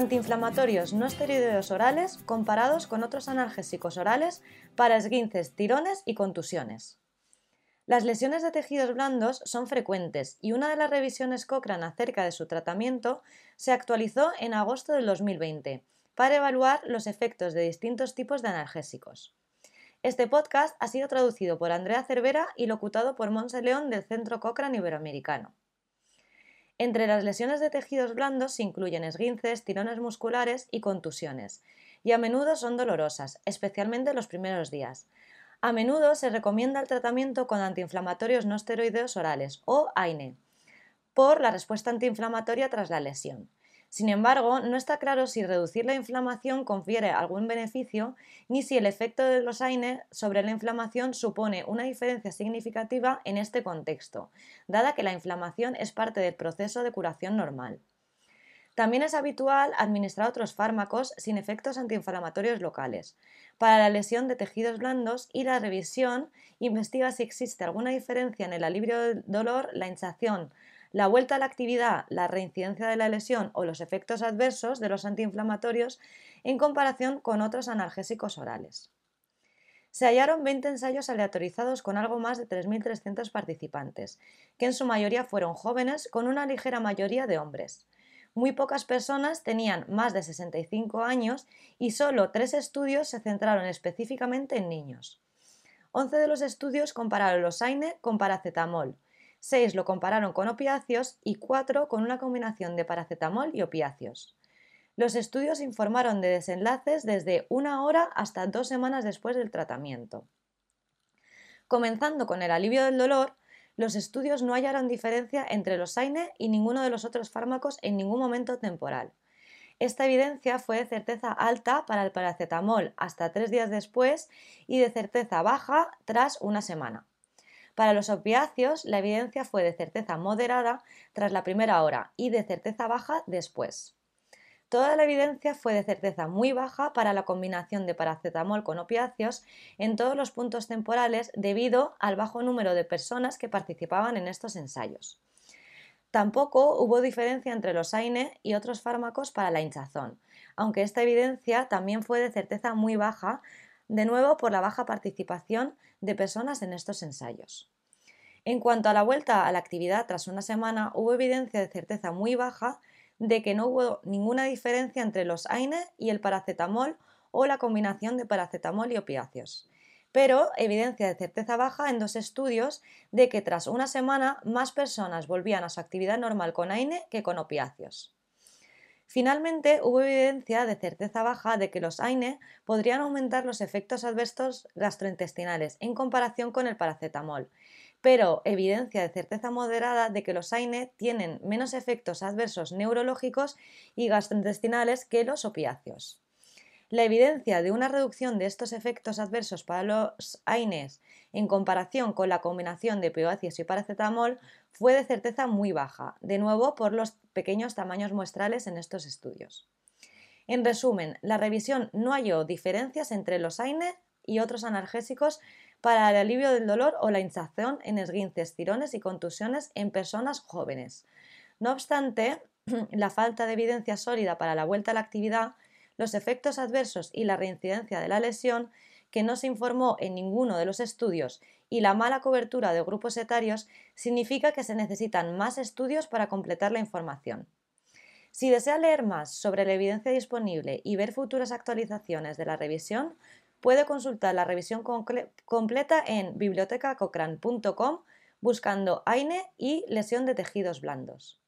Antiinflamatorios no esteroideos orales comparados con otros analgésicos orales para esguinces, tirones y contusiones. Las lesiones de tejidos blandos son frecuentes y una de las revisiones Cochrane acerca de su tratamiento se actualizó en agosto del 2020 para evaluar los efectos de distintos tipos de analgésicos. Este podcast ha sido traducido por Andrea Cervera y locutado por Monse León del Centro Cochrane Iberoamericano. Entre las lesiones de tejidos blandos se incluyen esguinces, tirones musculares y contusiones, y a menudo son dolorosas, especialmente en los primeros días. A menudo se recomienda el tratamiento con antiinflamatorios no esteroideos orales o AINE por la respuesta antiinflamatoria tras la lesión. Sin embargo, no está claro si reducir la inflamación confiere algún beneficio ni si el efecto de los AINE sobre la inflamación supone una diferencia significativa en este contexto, dada que la inflamación es parte del proceso de curación normal. También es habitual administrar otros fármacos sin efectos antiinflamatorios locales. Para la lesión de tejidos blandos y la revisión investiga si existe alguna diferencia en el alivio del dolor, la hinchación, la vuelta a la actividad, la reincidencia de la lesión o los efectos adversos de los antiinflamatorios en comparación con otros analgésicos orales. Se hallaron 20 ensayos aleatorizados con algo más de 3.300 participantes, que en su mayoría fueron jóvenes con una ligera mayoría de hombres muy pocas personas tenían más de 65 años y solo tres estudios se centraron específicamente en niños. 11 de los estudios compararon los AINE con paracetamol, 6 lo compararon con opiáceos y 4 con una combinación de paracetamol y opiáceos. Los estudios informaron de desenlaces desde una hora hasta dos semanas después del tratamiento. Comenzando con el alivio del dolor, los estudios no hallaron diferencia entre los AINE y ninguno de los otros fármacos en ningún momento temporal. Esta evidencia fue de certeza alta para el paracetamol hasta tres días después y de certeza baja tras una semana. Para los opiáceos, la evidencia fue de certeza moderada tras la primera hora y de certeza baja después. Toda la evidencia fue de certeza muy baja para la combinación de paracetamol con opiáceos en todos los puntos temporales debido al bajo número de personas que participaban en estos ensayos. Tampoco hubo diferencia entre los AINE y otros fármacos para la hinchazón, aunque esta evidencia también fue de certeza muy baja, de nuevo por la baja participación de personas en estos ensayos. En cuanto a la vuelta a la actividad tras una semana, hubo evidencia de certeza muy baja de que no hubo ninguna diferencia entre los AINE y el paracetamol o la combinación de paracetamol y opiáceos. Pero evidencia de certeza baja en dos estudios de que tras una semana más personas volvían a su actividad normal con AINE que con opiáceos. Finalmente, hubo evidencia de certeza baja de que los AINE podrían aumentar los efectos adversos gastrointestinales en comparación con el paracetamol, pero evidencia de certeza moderada de que los AINE tienen menos efectos adversos neurológicos y gastrointestinales que los opiáceos. La evidencia de una reducción de estos efectos adversos para los AINES en comparación con la combinación de opiáceos y paracetamol fue de certeza muy baja, de nuevo por los pequeños tamaños muestrales en estos estudios. En resumen, la revisión no halló diferencias entre los AINE y otros analgésicos para el alivio del dolor o la hinchazón en esguinces, tirones y contusiones en personas jóvenes. No obstante, la falta de evidencia sólida para la vuelta a la actividad, los efectos adversos y la reincidencia de la lesión, que no se informó en ninguno de los estudios, y la mala cobertura de grupos etarios, significa que se necesitan más estudios para completar la información. Si desea leer más sobre la evidencia disponible y ver futuras actualizaciones de la revisión, Puede consultar la revisión completa en bibliotecacochrane.com buscando AINE y lesión de tejidos blandos.